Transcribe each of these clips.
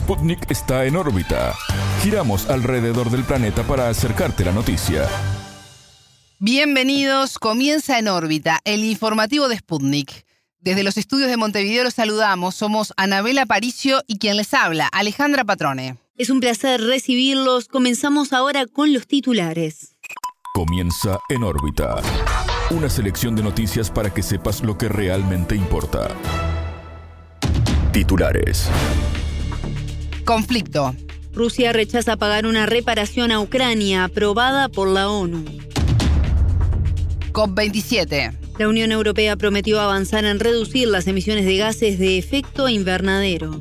Sputnik está en órbita. Giramos alrededor del planeta para acercarte la noticia. Bienvenidos, comienza en órbita, el informativo de Sputnik. Desde los estudios de Montevideo los saludamos, somos Anabela Paricio y quien les habla, Alejandra Patrone. Es un placer recibirlos, comenzamos ahora con los titulares. Comienza en órbita. Una selección de noticias para que sepas lo que realmente importa. Titulares. Conflicto. Rusia rechaza pagar una reparación a Ucrania aprobada por la ONU. COP27. La Unión Europea prometió avanzar en reducir las emisiones de gases de efecto invernadero.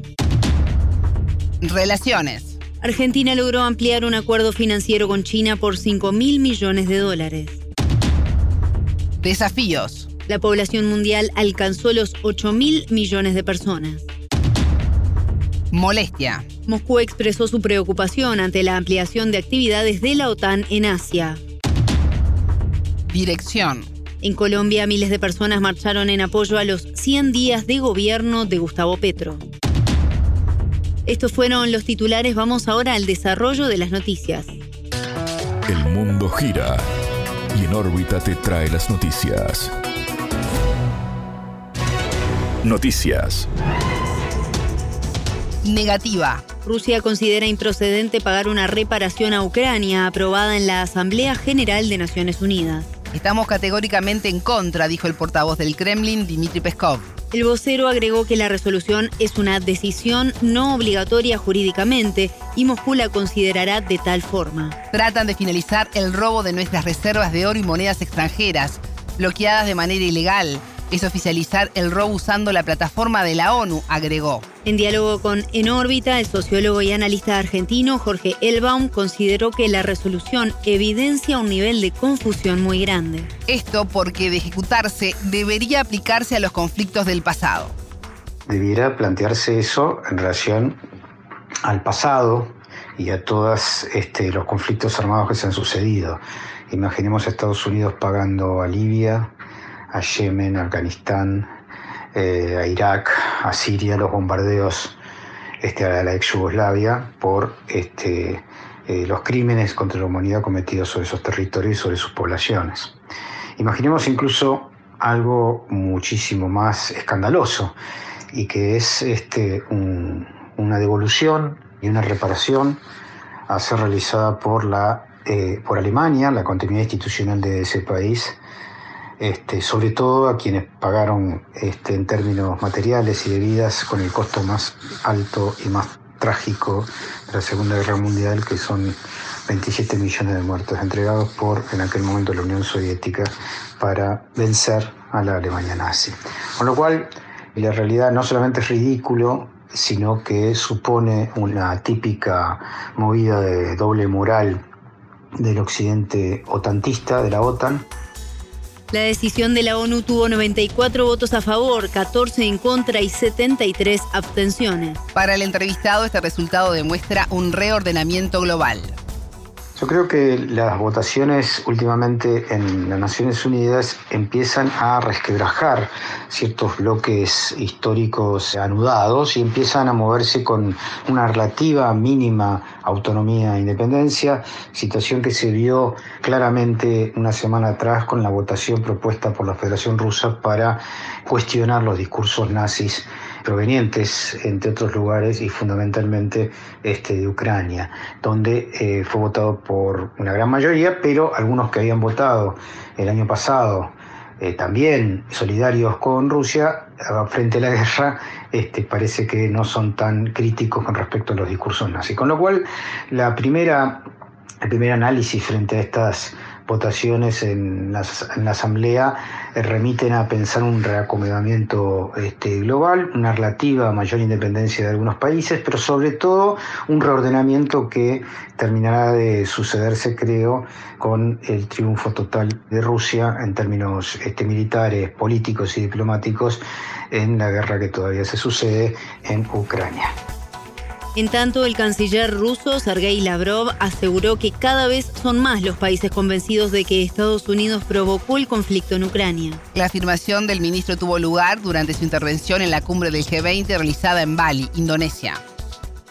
Relaciones. Argentina logró ampliar un acuerdo financiero con China por 5 mil millones de dólares. Desafíos. La población mundial alcanzó los 8 mil millones de personas. Molestia. Moscú expresó su preocupación ante la ampliación de actividades de la OTAN en Asia. Dirección. En Colombia, miles de personas marcharon en apoyo a los 100 días de gobierno de Gustavo Petro. Estos fueron los titulares, vamos ahora al desarrollo de las noticias. El mundo gira y en órbita te trae las noticias. Noticias. Negativa. Rusia considera improcedente pagar una reparación a Ucrania aprobada en la Asamblea General de Naciones Unidas. Estamos categóricamente en contra, dijo el portavoz del Kremlin, Dmitry Peskov. El vocero agregó que la resolución es una decisión no obligatoria jurídicamente y Moscú la considerará de tal forma. Tratan de finalizar el robo de nuestras reservas de oro y monedas extranjeras, bloqueadas de manera ilegal, es oficializar el robo usando la plataforma de la ONU, agregó. En diálogo con En órbita, el sociólogo y analista argentino Jorge Elbaum consideró que la resolución evidencia un nivel de confusión muy grande. Esto porque de ejecutarse debería aplicarse a los conflictos del pasado. Debiera plantearse eso en relación al pasado y a todos este, los conflictos armados que se han sucedido. Imaginemos a Estados Unidos pagando a Libia, a Yemen, Afganistán, eh, a Irak, a Siria, los bombardeos este, a la ex Yugoslavia por este, eh, los crímenes contra la humanidad cometidos sobre esos territorios y sobre sus poblaciones. Imaginemos incluso algo muchísimo más escandaloso y que es este, una devolución y una reparación a ser realizada por, la, eh, por Alemania, la continuidad institucional de ese país, este, sobre todo a quienes pagaron este, en términos materiales y de vidas con el costo más alto y más trágico de la Segunda Guerra Mundial, que son 27 millones de muertos entregados por en aquel momento la Unión Soviética para vencer a la Alemania nazi. Con lo cual, la realidad no solamente es ridículo, sino que supone una típica movida de doble moral del occidente otantista, de la OTAN, la decisión de la ONU tuvo 94 votos a favor, 14 en contra y 73 abstenciones. Para el entrevistado, este resultado demuestra un reordenamiento global. Yo creo que las votaciones últimamente en las Naciones Unidas empiezan a resquebrajar ciertos bloques históricos anudados y empiezan a moverse con una relativa mínima autonomía e independencia, situación que se vio claramente una semana atrás con la votación propuesta por la Federación Rusa para cuestionar los discursos nazis provenientes, entre otros lugares, y fundamentalmente este, de Ucrania, donde eh, fue votado por una gran mayoría, pero algunos que habían votado el año pasado eh, también solidarios con Rusia frente a la guerra, este, parece que no son tan críticos con respecto a los discursos nazis. Con lo cual, la primera, el primer análisis frente a estas votaciones en la, Asamblea eh, remiten a pensar un reacomodamiento este, global, una relativa mayor independencia de algunos países, pero sobre todo un reordenamiento que terminará de sucederse, creo, con el triunfo total de Rusia en términos este, militares, políticos y diplomáticos en la guerra que todavía se sucede en Ucrania. En tanto, el canciller ruso Sergei Lavrov aseguró que cada vez son más los países convencidos de que Estados Unidos provocó el conflicto en Ucrania. La afirmación del ministro tuvo lugar durante su intervención en la cumbre del G20 realizada en Bali, Indonesia.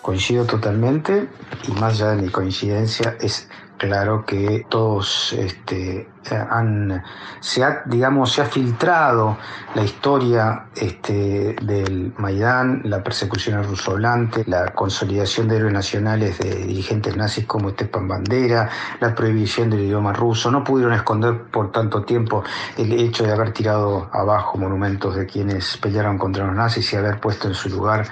Coincido totalmente y más allá de mi coincidencia es claro que todos este, han, se ha, digamos, se ha filtrado la historia este, del Maidán, la persecución al ruso hablante, la consolidación de héroes nacionales de dirigentes nazis como Stepan Bandera, la prohibición del idioma ruso. No pudieron esconder por tanto tiempo el hecho de haber tirado abajo monumentos de quienes pelearon contra los nazis y haber puesto en su lugar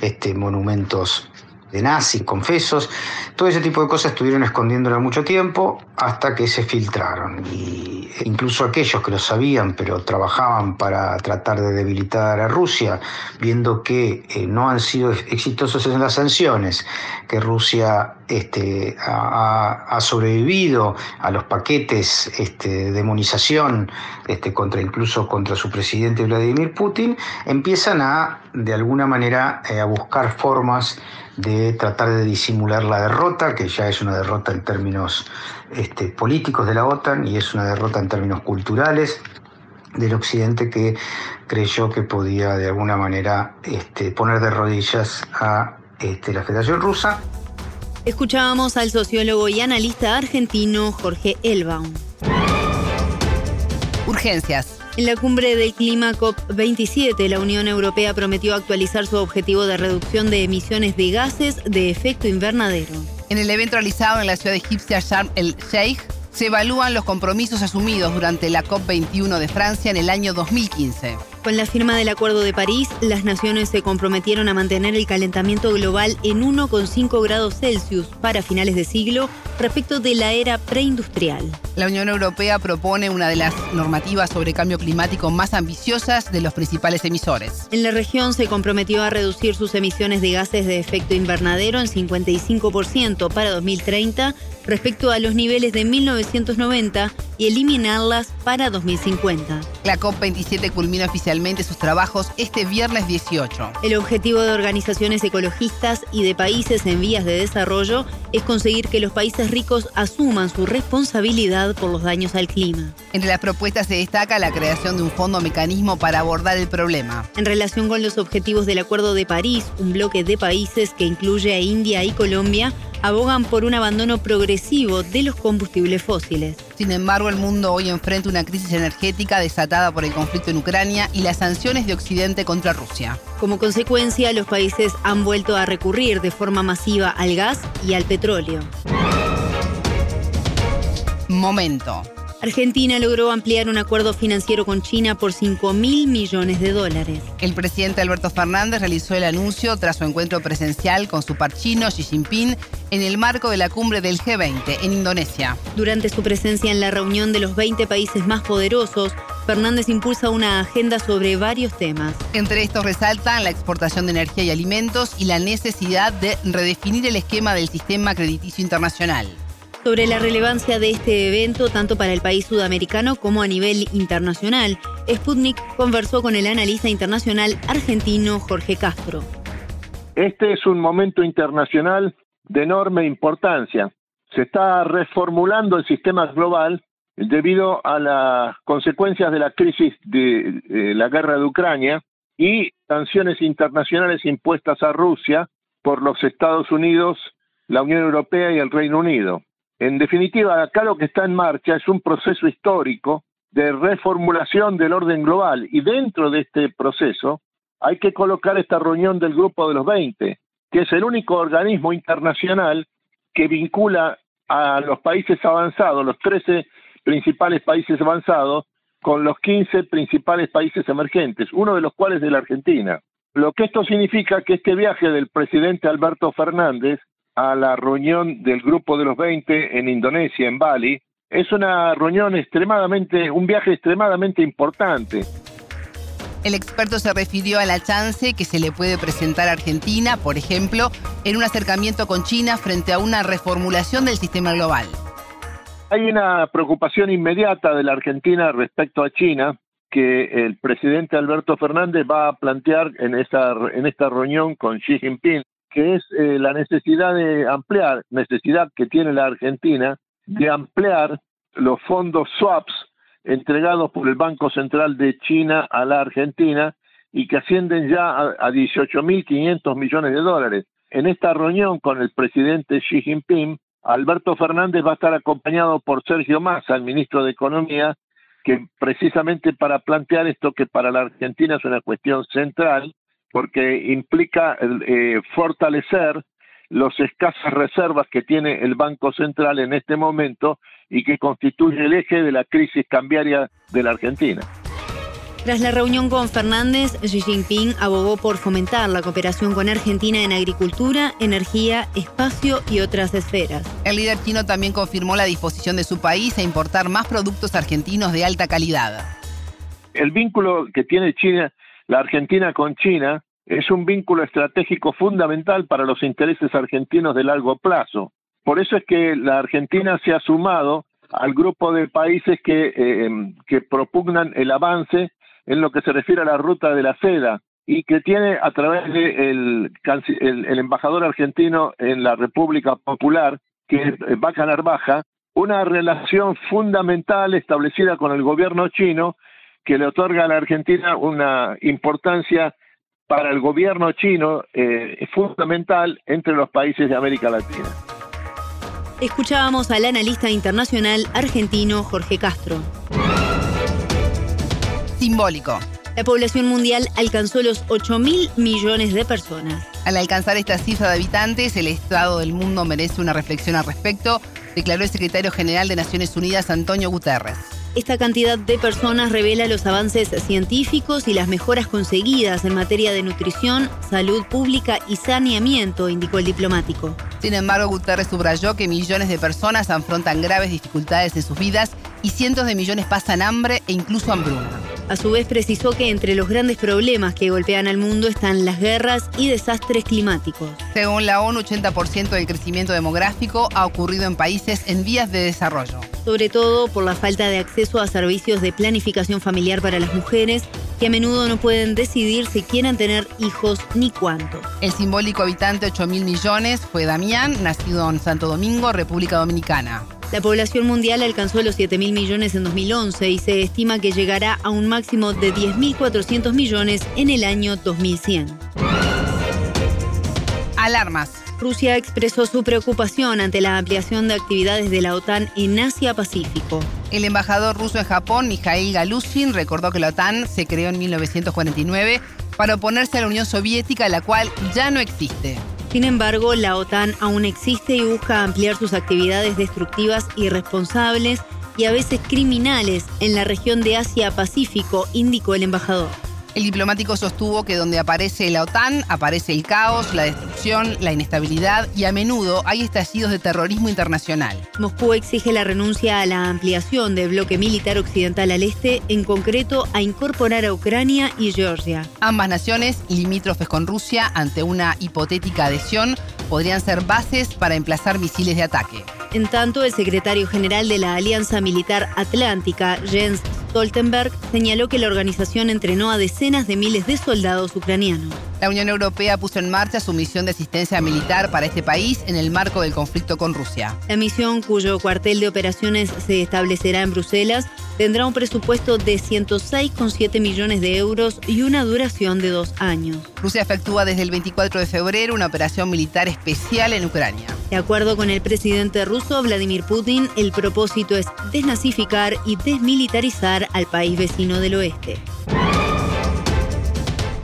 este, monumentos de nazis, confesos, todo ese tipo de cosas estuvieron escondiéndola mucho tiempo hasta que se filtraron. Y incluso aquellos que lo sabían, pero trabajaban para tratar de debilitar a Rusia, viendo que eh, no han sido exitosos en las sanciones, que Rusia este, ha, sobrevivido a los paquetes este, de demonización este, contra incluso contra su presidente Vladimir Putin, empiezan a de alguna manera eh, a buscar formas de tratar de disimular la derrota, que ya es una derrota en términos este, políticos de la OTAN y es una derrota en términos culturales del Occidente que creyó que podía de alguna manera este, poner de rodillas a este, la Federación Rusa. Escuchábamos al sociólogo y analista argentino Jorge Elbaum. Urgencias. En la cumbre del clima COP27, la Unión Europea prometió actualizar su objetivo de reducción de emisiones de gases de efecto invernadero. En el evento realizado en la ciudad egipcia Sharm el Sheikh, se evalúan los compromisos asumidos durante la COP21 de Francia en el año 2015. Con la firma del Acuerdo de París, las naciones se comprometieron a mantener el calentamiento global en 1,5 grados Celsius para finales de siglo respecto de la era preindustrial. La Unión Europea propone una de las normativas sobre cambio climático más ambiciosas de los principales emisores. En la región se comprometió a reducir sus emisiones de gases de efecto invernadero en 55% para 2030 respecto a los niveles de 1990 y eliminarlas para 2050. La COP27 culmina oficialmente sus trabajos este viernes 18. El objetivo de organizaciones ecologistas y de países en vías de desarrollo es conseguir que los países ricos asuman su responsabilidad por los daños al clima. Entre las propuestas se destaca la creación de un fondo mecanismo para abordar el problema. En relación con los objetivos del Acuerdo de París, un bloque de países que incluye a India y Colombia abogan por un abandono progresivo de los combustibles fósiles. Sin embargo, el mundo hoy enfrenta una crisis energética desatada por el conflicto en Ucrania y las sanciones de Occidente contra Rusia. Como consecuencia, los países han vuelto a recurrir de forma masiva al gas y al petróleo. Momento. Argentina logró ampliar un acuerdo financiero con China por 5 mil millones de dólares. El presidente Alberto Fernández realizó el anuncio tras su encuentro presencial con su par chino Xi Jinping en el marco de la cumbre del G20 en Indonesia. Durante su presencia en la reunión de los 20 países más poderosos, Fernández impulsa una agenda sobre varios temas. Entre estos resaltan la exportación de energía y alimentos y la necesidad de redefinir el esquema del sistema crediticio internacional sobre la relevancia de este evento tanto para el país sudamericano como a nivel internacional. Sputnik conversó con el analista internacional argentino Jorge Castro. Este es un momento internacional de enorme importancia. Se está reformulando el sistema global debido a las consecuencias de la crisis de, la guerra de Ucrania y sanciones internacionales impuestas a Rusia por los Estados Unidos, la Unión Europea y el Reino Unido. En definitiva, acá lo que está en marcha es un proceso histórico de reformulación del orden global y dentro de este proceso hay que colocar esta reunión del Grupo de los 20, que es el único organismo internacional que vincula a los países avanzados, los 13 principales países avanzados, con los 15 principales países emergentes, uno de los cuales es la Argentina. Lo que esto significa que este viaje del presidente Alberto Fernández a la reunión del Grupo de los 20 en Indonesia, en Bali. Es una reunión extremadamente, un viaje extremadamente importante. El experto se refirió a la chance que se le puede presentar a Argentina, por ejemplo, en un acercamiento con China frente a una reformulación del sistema global. Hay una preocupación inmediata de la Argentina respecto a China que el presidente Alberto Fernández va a plantear en esta, en esta reunión con Xi Jinping que es eh, la necesidad de ampliar, necesidad que tiene la Argentina de ampliar los fondos swaps entregados por el Banco Central de China a la Argentina y que ascienden ya a, a 18.500 millones de dólares. en esta reunión con el presidente Xi Jinping, Alberto Fernández va a estar acompañado por Sergio Massa, el ministro de Economía, que precisamente para plantear esto que para la Argentina es una cuestión central, porque implica eh, fortalecer las escasas reservas que tiene el Banco Central en este momento y que constituye el eje de la crisis cambiaria de la Argentina. Tras la reunión con Fernández, Xi Jinping abogó por fomentar la cooperación con Argentina en agricultura, energía, espacio y otras esferas. El líder chino también confirmó la disposición de su país a importar más productos argentinos de alta calidad. El vínculo que tiene China, la Argentina con China, es un vínculo estratégico fundamental para los intereses argentinos de largo plazo. Por eso es que la Argentina se ha sumado al grupo de países que, eh, propugnan el avance en lo que se refiere a la ruta de la seda y que tiene a través del de el, embajador argentino en la República Popular, que es Baca Narvaja, una relación fundamental establecida con el gobierno chino que le otorga a la Argentina una importancia para el gobierno chino eh, fundamental entre los países de América Latina. Escuchábamos al analista internacional argentino Jorge Castro simbólico. La población mundial alcanzó los 8 mil millones de personas. Al alcanzar esta cifra de habitantes, el estado del mundo merece una reflexión al respecto, declaró el secretario general de Naciones Unidas, Antonio Guterres. Esta cantidad de personas revela los avances científicos y las mejoras conseguidas en materia de nutrición, salud pública y saneamiento, indicó el diplomático. Sin embargo, Guterres subrayó que millones de personas afrontan graves dificultades en sus vidas y cientos de millones pasan hambre e incluso hambruna. A su vez precisó que entre los grandes problemas que golpean al mundo están las guerras y desastres climáticos. Según la ONU, 80% del crecimiento demográfico ha ocurrido en países en vías de desarrollo. Sobre todo por la falta de acceso a servicios de planificación familiar para las mujeres, que a menudo no pueden decidir si quieren tener hijos ni cuánto. El simbólico habitante 8 mil millones fue Damián, nacido en Santo Domingo, República Dominicana. La población mundial alcanzó los 7 mil millones en 2011 y se estima que llegará a un máximo de 10.400 millones en el año 2100. Alarmas. Rusia expresó su preocupación ante la ampliación de actividades de la OTAN en Asia-Pacífico. El embajador ruso en Japón, Mikhail Galushin, recordó que la OTAN se creó en 1949 para oponerse a la Unión Soviética, la cual ya no existe. Sin embargo, la OTAN aún existe y busca ampliar sus actividades destructivas irresponsables y a veces criminales en la región de Asia-Pacífico, indicó el embajador. El diplomático sostuvo que donde aparece la OTAN aparece el caos, la destrucción, la inestabilidad y a menudo hay estallidos de terrorismo internacional. Moscú exige la renuncia a la ampliación del bloque militar occidental al este, en concreto a incorporar a Ucrania y Georgia. Ambas naciones, limítrofes con Rusia, ante una hipotética adhesión, podrían ser bases para emplazar misiles de ataque. En tanto, el secretario general de la Alianza Militar Atlántica, Jens Stoltenberg señaló que la organización entrenó a decenas de miles de soldados ucranianos. La Unión Europea puso en marcha su misión de asistencia militar para este país en el marco del conflicto con Rusia. La misión, cuyo cuartel de operaciones se establecerá en Bruselas, tendrá un presupuesto de 106,7 millones de euros y una duración de dos años. Rusia efectúa desde el 24 de febrero una operación militar especial en Ucrania. De acuerdo con el presidente ruso Vladimir Putin, el propósito es desnazificar y desmilitarizar al país vecino del oeste.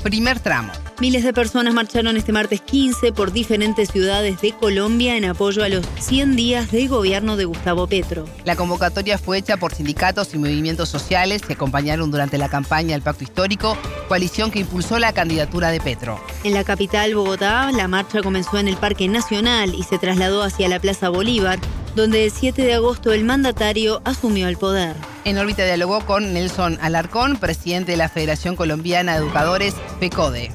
Primer tramo. Miles de personas marcharon este martes 15 por diferentes ciudades de Colombia en apoyo a los 100 días de gobierno de Gustavo Petro. La convocatoria fue hecha por sindicatos y movimientos sociales que acompañaron durante la campaña del Pacto Histórico, coalición que impulsó la candidatura de Petro. En la capital, Bogotá, la marcha comenzó en el Parque Nacional y se trasladó hacia la Plaza Bolívar, donde el 7 de agosto el mandatario asumió el poder. En órbita dialogó con Nelson Alarcón, presidente de la Federación Colombiana de Educadores, FECODE.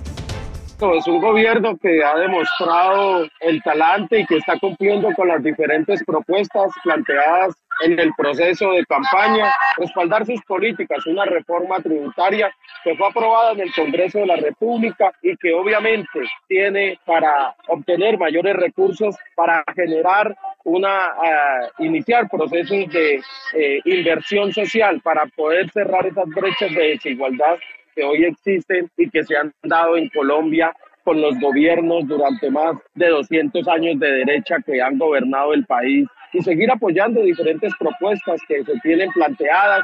Es un gobierno que ha demostrado el talante y que está cumpliendo con las diferentes propuestas planteadas en el proceso de campaña, respaldar sus políticas, una reforma tributaria que fue aprobada en el Congreso de la República y que obviamente tiene para obtener mayores recursos para generar una uh, iniciar procesos de eh, inversión social para poder cerrar esas brechas de desigualdad que hoy existen y que se han dado en Colombia con los gobiernos durante más de 200 años de derecha que han gobernado el país y seguir apoyando diferentes propuestas que se tienen planteadas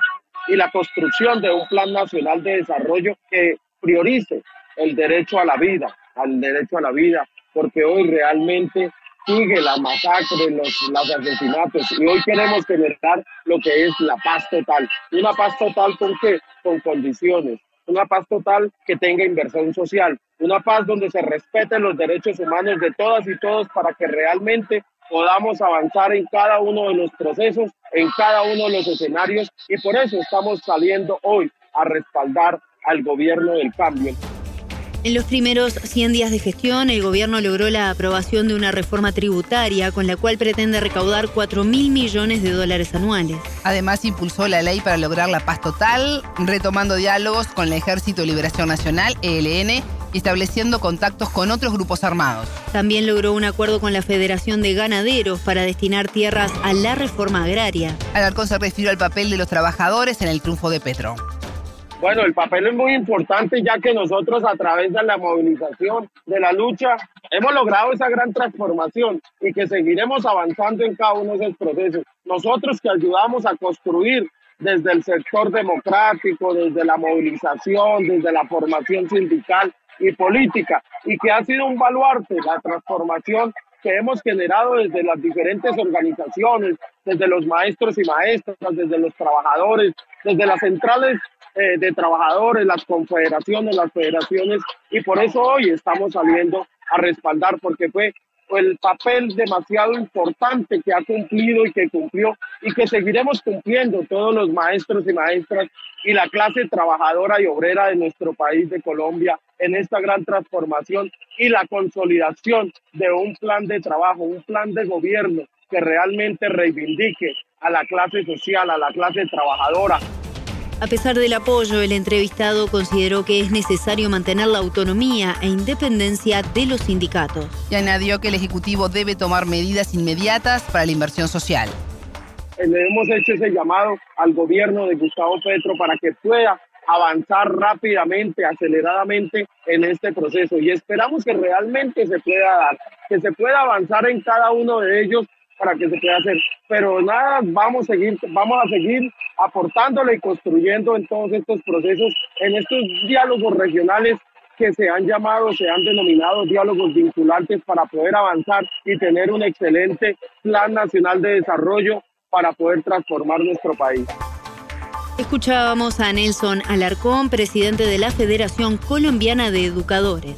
y la construcción de un plan nacional de desarrollo que priorice el derecho a la vida, al derecho a la vida, porque hoy realmente sigue la masacre, los, los asesinatos y hoy queremos generar lo que es la paz total. Una paz total con qué? Con condiciones. Una paz total que tenga inversión social. Una paz donde se respeten los derechos humanos de todas y todos para que realmente podamos avanzar en cada uno de los procesos, en cada uno de los escenarios y por eso estamos saliendo hoy a respaldar al gobierno del cambio. En los primeros 100 días de gestión, el gobierno logró la aprobación de una reforma tributaria con la cual pretende recaudar 4 mil millones de dólares anuales. Además, impulsó la ley para lograr la paz total, retomando diálogos con el Ejército de Liberación Nacional, ELN, y estableciendo contactos con otros grupos armados. También logró un acuerdo con la Federación de Ganaderos para destinar tierras a la reforma agraria. Alarcón se refirió al papel de los trabajadores en el triunfo de Petro. Bueno, el papel es muy importante ya que nosotros a través de la movilización, de la lucha, hemos logrado esa gran transformación y que seguiremos avanzando en cada uno de esos procesos. Nosotros que ayudamos a construir desde el sector democrático, desde la movilización, desde la formación sindical y política, y que ha sido un baluarte la transformación que hemos generado desde las diferentes organizaciones, desde los maestros y maestras, desde los trabajadores, desde las centrales eh, de trabajadores, las confederaciones, las federaciones, y por eso hoy estamos saliendo a respaldar, porque fue el papel demasiado importante que ha cumplido y que cumplió y que seguiremos cumpliendo todos los maestros y maestras y la clase trabajadora y obrera de nuestro país de Colombia en esta gran transformación y la consolidación de un plan de trabajo, un plan de gobierno que realmente reivindique a la clase social, a la clase trabajadora, a pesar del apoyo, el entrevistado consideró que es necesario mantener la autonomía e independencia de los sindicatos. Y añadió que el Ejecutivo debe tomar medidas inmediatas para la inversión social. Eh, le hemos hecho ese llamado al gobierno de Gustavo Petro para que pueda avanzar rápidamente, aceleradamente en este proceso y esperamos que realmente se pueda dar, que se pueda avanzar en cada uno de ellos para que se pueda hacer. Pero nada, vamos a seguir, vamos a seguir aportándole y construyendo en todos estos procesos, en estos diálogos regionales que se han llamado, se han denominado diálogos vinculantes para poder avanzar y tener un excelente plan nacional de desarrollo para poder transformar nuestro país. Escuchábamos a Nelson Alarcón, presidente de la Federación Colombiana de Educadores.